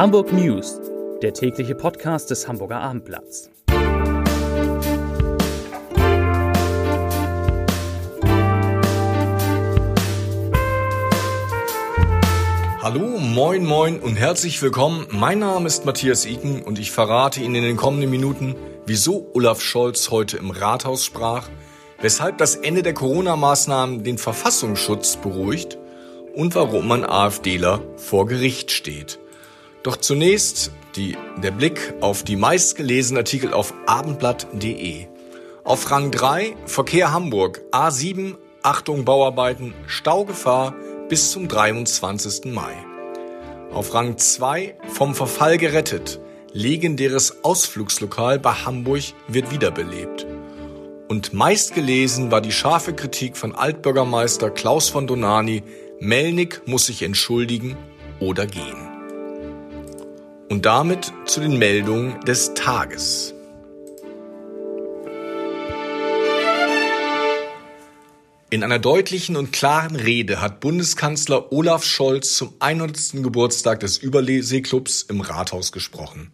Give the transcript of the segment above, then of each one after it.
Hamburg News, der tägliche Podcast des Hamburger Abendblatts. Hallo, moin, moin und herzlich willkommen. Mein Name ist Matthias Iken und ich verrate Ihnen in den kommenden Minuten, wieso Olaf Scholz heute im Rathaus sprach, weshalb das Ende der Corona-Maßnahmen den Verfassungsschutz beruhigt und warum ein AfDler vor Gericht steht. Doch zunächst die, der Blick auf die meistgelesenen Artikel auf abendblatt.de. Auf Rang 3 Verkehr Hamburg A7 Achtung Bauarbeiten Staugefahr bis zum 23. Mai. Auf Rang 2 vom Verfall gerettet legendäres Ausflugslokal bei Hamburg wird wiederbelebt. Und meistgelesen war die scharfe Kritik von Altbürgermeister Klaus von Donani, Melnik muss sich entschuldigen oder gehen. Und damit zu den Meldungen des Tages. In einer deutlichen und klaren Rede hat Bundeskanzler Olaf Scholz zum 100. Geburtstag des Überseeklubs im Rathaus gesprochen.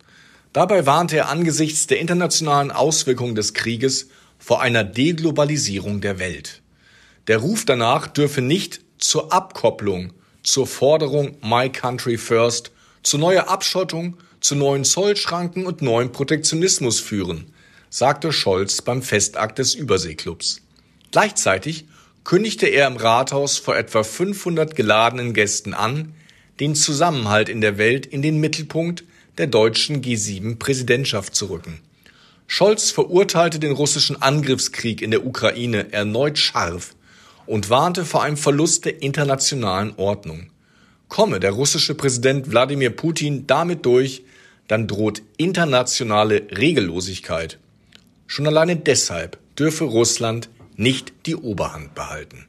Dabei warnte er angesichts der internationalen Auswirkungen des Krieges vor einer Deglobalisierung der Welt. Der Ruf danach dürfe nicht zur Abkopplung, zur Forderung My Country First, zu neuer Abschottung, zu neuen Zollschranken und neuem Protektionismus führen, sagte Scholz beim Festakt des Überseeklubs. Gleichzeitig kündigte er im Rathaus vor etwa 500 geladenen Gästen an, den Zusammenhalt in der Welt in den Mittelpunkt der deutschen G7-Präsidentschaft zu rücken. Scholz verurteilte den russischen Angriffskrieg in der Ukraine erneut scharf und warnte vor einem Verlust der internationalen Ordnung. Komme der russische Präsident Wladimir Putin damit durch, dann droht internationale Regellosigkeit. Schon alleine deshalb dürfe Russland nicht die Oberhand behalten.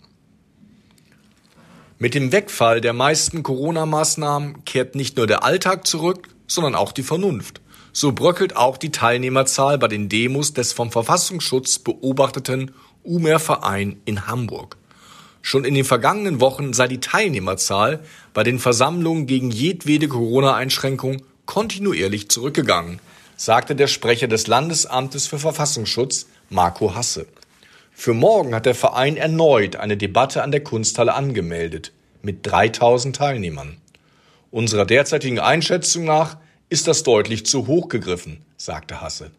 Mit dem Wegfall der meisten Corona-Maßnahmen kehrt nicht nur der Alltag zurück, sondern auch die Vernunft. So bröckelt auch die Teilnehmerzahl bei den Demos des vom Verfassungsschutz beobachteten Umer Verein in Hamburg. Schon in den vergangenen Wochen sei die Teilnehmerzahl bei den Versammlungen gegen jedwede Corona-Einschränkung kontinuierlich zurückgegangen, sagte der Sprecher des Landesamtes für Verfassungsschutz, Marco Hasse. Für morgen hat der Verein erneut eine Debatte an der Kunsthalle angemeldet, mit 3000 Teilnehmern. Unserer derzeitigen Einschätzung nach ist das deutlich zu hoch gegriffen, sagte Hasse.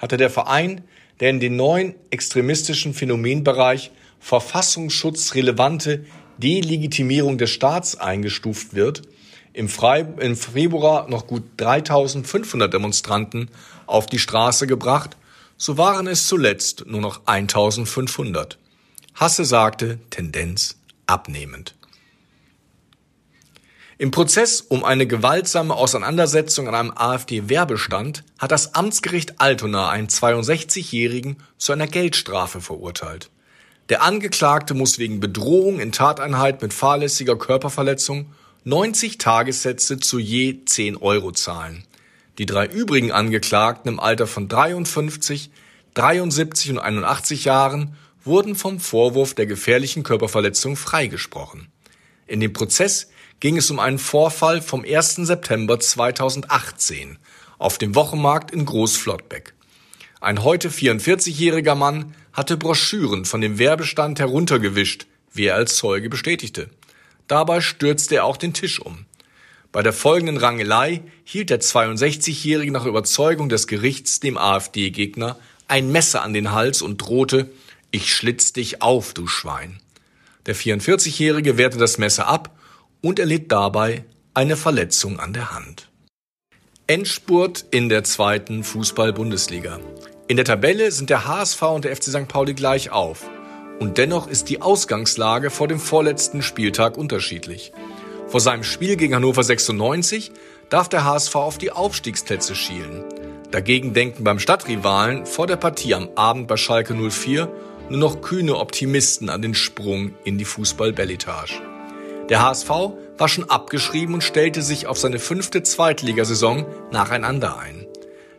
Hatte der Verein, der in den neuen extremistischen Phänomenbereich verfassungsschutzrelevante Delegitimierung des Staats eingestuft wird, im, im Februar noch gut 3500 Demonstranten auf die Straße gebracht, so waren es zuletzt nur noch 1500. Hasse sagte Tendenz abnehmend. Im Prozess um eine gewaltsame Auseinandersetzung an einem AfD-Werbestand hat das Amtsgericht Altona einen 62-Jährigen zu einer Geldstrafe verurteilt. Der Angeklagte muss wegen Bedrohung in Tateinheit mit fahrlässiger Körperverletzung 90 Tagessätze zu je 10 Euro zahlen. Die drei übrigen Angeklagten im Alter von 53, 73 und 81 Jahren wurden vom Vorwurf der gefährlichen Körperverletzung freigesprochen. In dem Prozess ging es um einen Vorfall vom 1. September 2018 auf dem Wochenmarkt in Großflottbeck. Ein heute 44-jähriger Mann hatte Broschüren von dem Werbestand heruntergewischt, wie er als Zeuge bestätigte. Dabei stürzte er auch den Tisch um. Bei der folgenden Rangelei hielt der 62-Jährige nach Überzeugung des Gerichts dem AfD-Gegner ein Messer an den Hals und drohte, ich schlitz dich auf, du Schwein. Der 44-Jährige wehrte das Messer ab und erlitt dabei eine Verletzung an der Hand. Endspurt in der zweiten Fußball-Bundesliga. In der Tabelle sind der HSV und der FC St. Pauli gleich auf. Und dennoch ist die Ausgangslage vor dem vorletzten Spieltag unterschiedlich. Vor seinem Spiel gegen Hannover 96 darf der HSV auf die Aufstiegsplätze schielen. Dagegen denken beim Stadtrivalen vor der Partie am Abend bei Schalke 04 nur noch kühne Optimisten an den Sprung in die Fußball-Belletage. Der HSV war schon abgeschrieben und stellte sich auf seine fünfte Zweitligasaison nacheinander ein.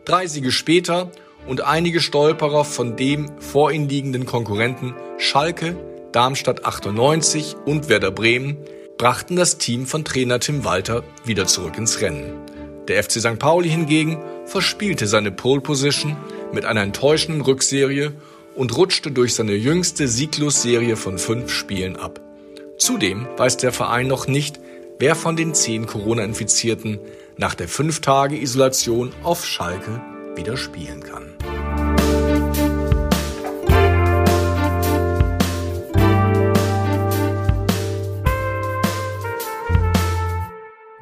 Drei Siege später und einige Stolperer von dem vor ihnen liegenden Konkurrenten Schalke, Darmstadt 98 und Werder Bremen brachten das Team von Trainer Tim Walter wieder zurück ins Rennen. Der FC St. Pauli hingegen verspielte seine Pole Position mit einer enttäuschenden Rückserie und rutschte durch seine jüngste Sieglosserie von fünf Spielen ab. Zudem weiß der Verein noch nicht, wer von den zehn Corona-Infizierten nach der fünf Tage Isolation auf Schalke wieder spielen kann.